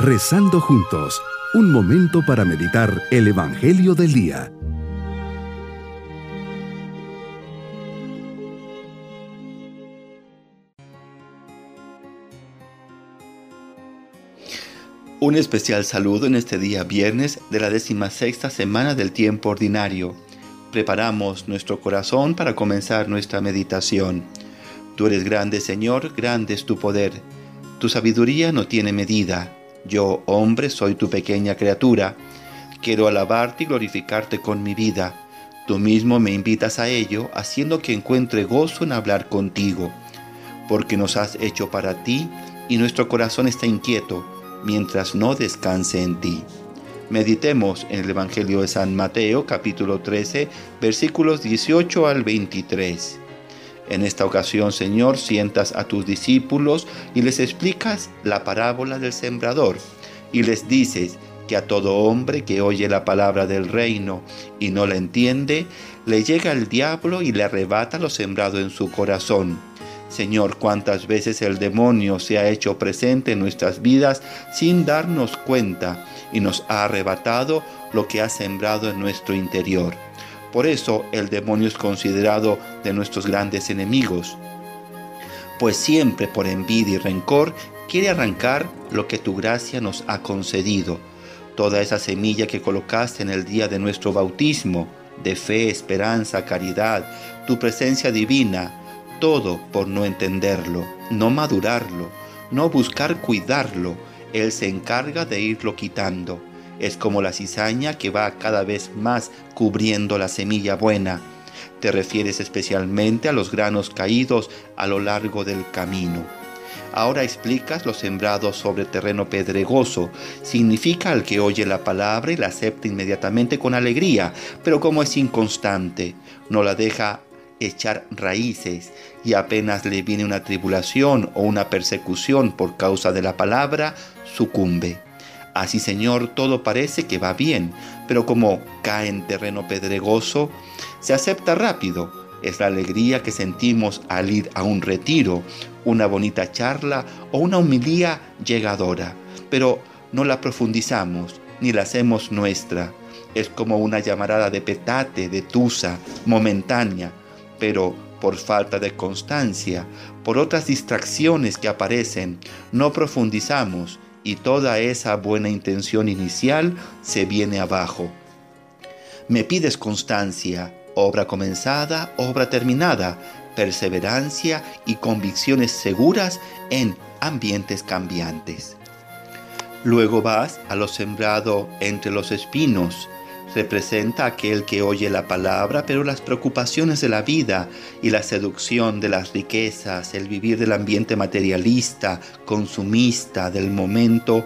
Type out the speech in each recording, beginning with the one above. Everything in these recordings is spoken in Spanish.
Rezando juntos, un momento para meditar el Evangelio del Día. Un especial saludo en este día viernes de la decimasexta semana del tiempo ordinario. Preparamos nuestro corazón para comenzar nuestra meditación. Tú eres grande, Señor, grande es tu poder. Tu sabiduría no tiene medida. Yo, hombre, soy tu pequeña criatura. Quiero alabarte y glorificarte con mi vida. Tú mismo me invitas a ello, haciendo que encuentre gozo en hablar contigo, porque nos has hecho para ti y nuestro corazón está inquieto mientras no descanse en ti. Meditemos en el Evangelio de San Mateo capítulo 13 versículos 18 al 23. En esta ocasión, Señor, sientas a tus discípulos y les explicas la parábola del sembrador y les dices que a todo hombre que oye la palabra del reino y no la entiende, le llega el diablo y le arrebata lo sembrado en su corazón. Señor, cuántas veces el demonio se ha hecho presente en nuestras vidas sin darnos cuenta y nos ha arrebatado lo que ha sembrado en nuestro interior. Por eso el demonio es considerado de nuestros grandes enemigos, pues siempre por envidia y rencor quiere arrancar lo que tu gracia nos ha concedido, toda esa semilla que colocaste en el día de nuestro bautismo, de fe, esperanza, caridad, tu presencia divina, todo por no entenderlo, no madurarlo, no buscar cuidarlo, Él se encarga de irlo quitando es como la cizaña que va cada vez más cubriendo la semilla buena. Te refieres especialmente a los granos caídos a lo largo del camino. Ahora explicas los sembrados sobre terreno pedregoso. Significa al que oye la palabra y la acepta inmediatamente con alegría, pero como es inconstante, no la deja echar raíces y apenas le viene una tribulación o una persecución por causa de la palabra, sucumbe. Así, Señor, todo parece que va bien, pero como cae en terreno pedregoso, se acepta rápido. Es la alegría que sentimos al ir a un retiro, una bonita charla o una humilía llegadora, pero no la profundizamos ni la hacemos nuestra. Es como una llamarada de petate, de tusa, momentánea, pero por falta de constancia, por otras distracciones que aparecen, no profundizamos y toda esa buena intención inicial se viene abajo. Me pides constancia, obra comenzada, obra terminada, perseverancia y convicciones seguras en ambientes cambiantes. Luego vas a lo sembrado entre los espinos, representa aquel que oye la palabra, pero las preocupaciones de la vida y la seducción de las riquezas, el vivir del ambiente materialista, consumista del momento,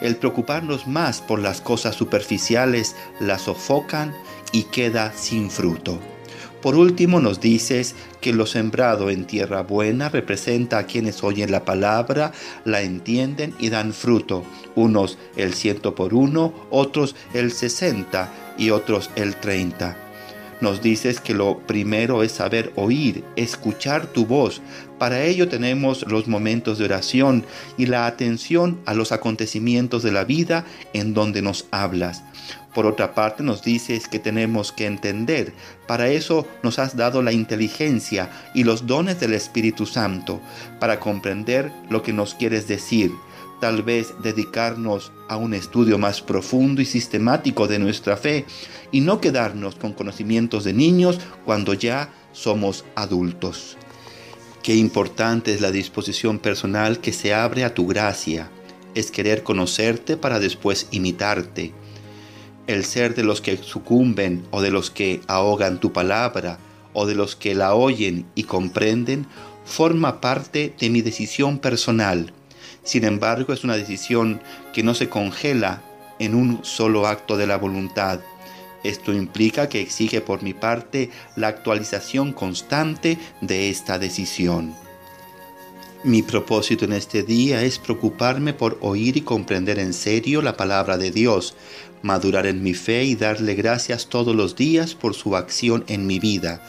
el preocuparnos más por las cosas superficiales, las sofocan y queda sin fruto. Por último nos dices que lo sembrado en tierra buena representa a quienes oyen la palabra, la entienden y dan fruto, unos el ciento por uno, otros el sesenta y otros el 30. Nos dices que lo primero es saber oír, escuchar tu voz. Para ello tenemos los momentos de oración y la atención a los acontecimientos de la vida en donde nos hablas. Por otra parte nos dices que tenemos que entender. Para eso nos has dado la inteligencia y los dones del Espíritu Santo, para comprender lo que nos quieres decir tal vez dedicarnos a un estudio más profundo y sistemático de nuestra fe y no quedarnos con conocimientos de niños cuando ya somos adultos. Qué importante es la disposición personal que se abre a tu gracia, es querer conocerte para después imitarte. El ser de los que sucumben o de los que ahogan tu palabra o de los que la oyen y comprenden forma parte de mi decisión personal sin embargo, es una decisión que no se congela en un solo acto de la voluntad. Esto implica que exige por mi parte la actualización constante de esta decisión. Mi propósito en este día es preocuparme por oír y comprender en serio la palabra de Dios, madurar en mi fe y darle gracias todos los días por su acción en mi vida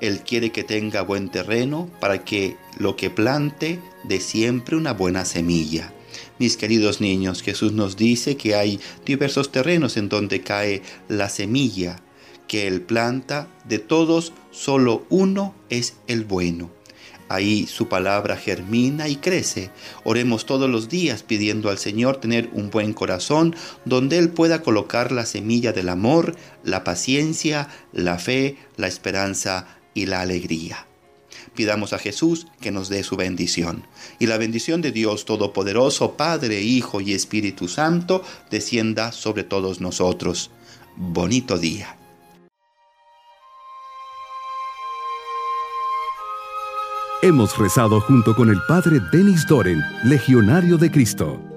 él quiere que tenga buen terreno para que lo que plante dé siempre una buena semilla. Mis queridos niños, Jesús nos dice que hay diversos terrenos en donde cae la semilla, que Él planta, de todos solo uno es el bueno. Ahí su palabra germina y crece. Oremos todos los días pidiendo al Señor tener un buen corazón donde Él pueda colocar la semilla del amor, la paciencia, la fe, la esperanza y la alegría. Pidamos a Jesús que nos dé su bendición. Y la bendición de Dios Todopoderoso, Padre, Hijo y Espíritu Santo, descienda sobre todos nosotros. Bonito día. Hemos rezado junto con el Padre Denis Doren, Legionario de Cristo.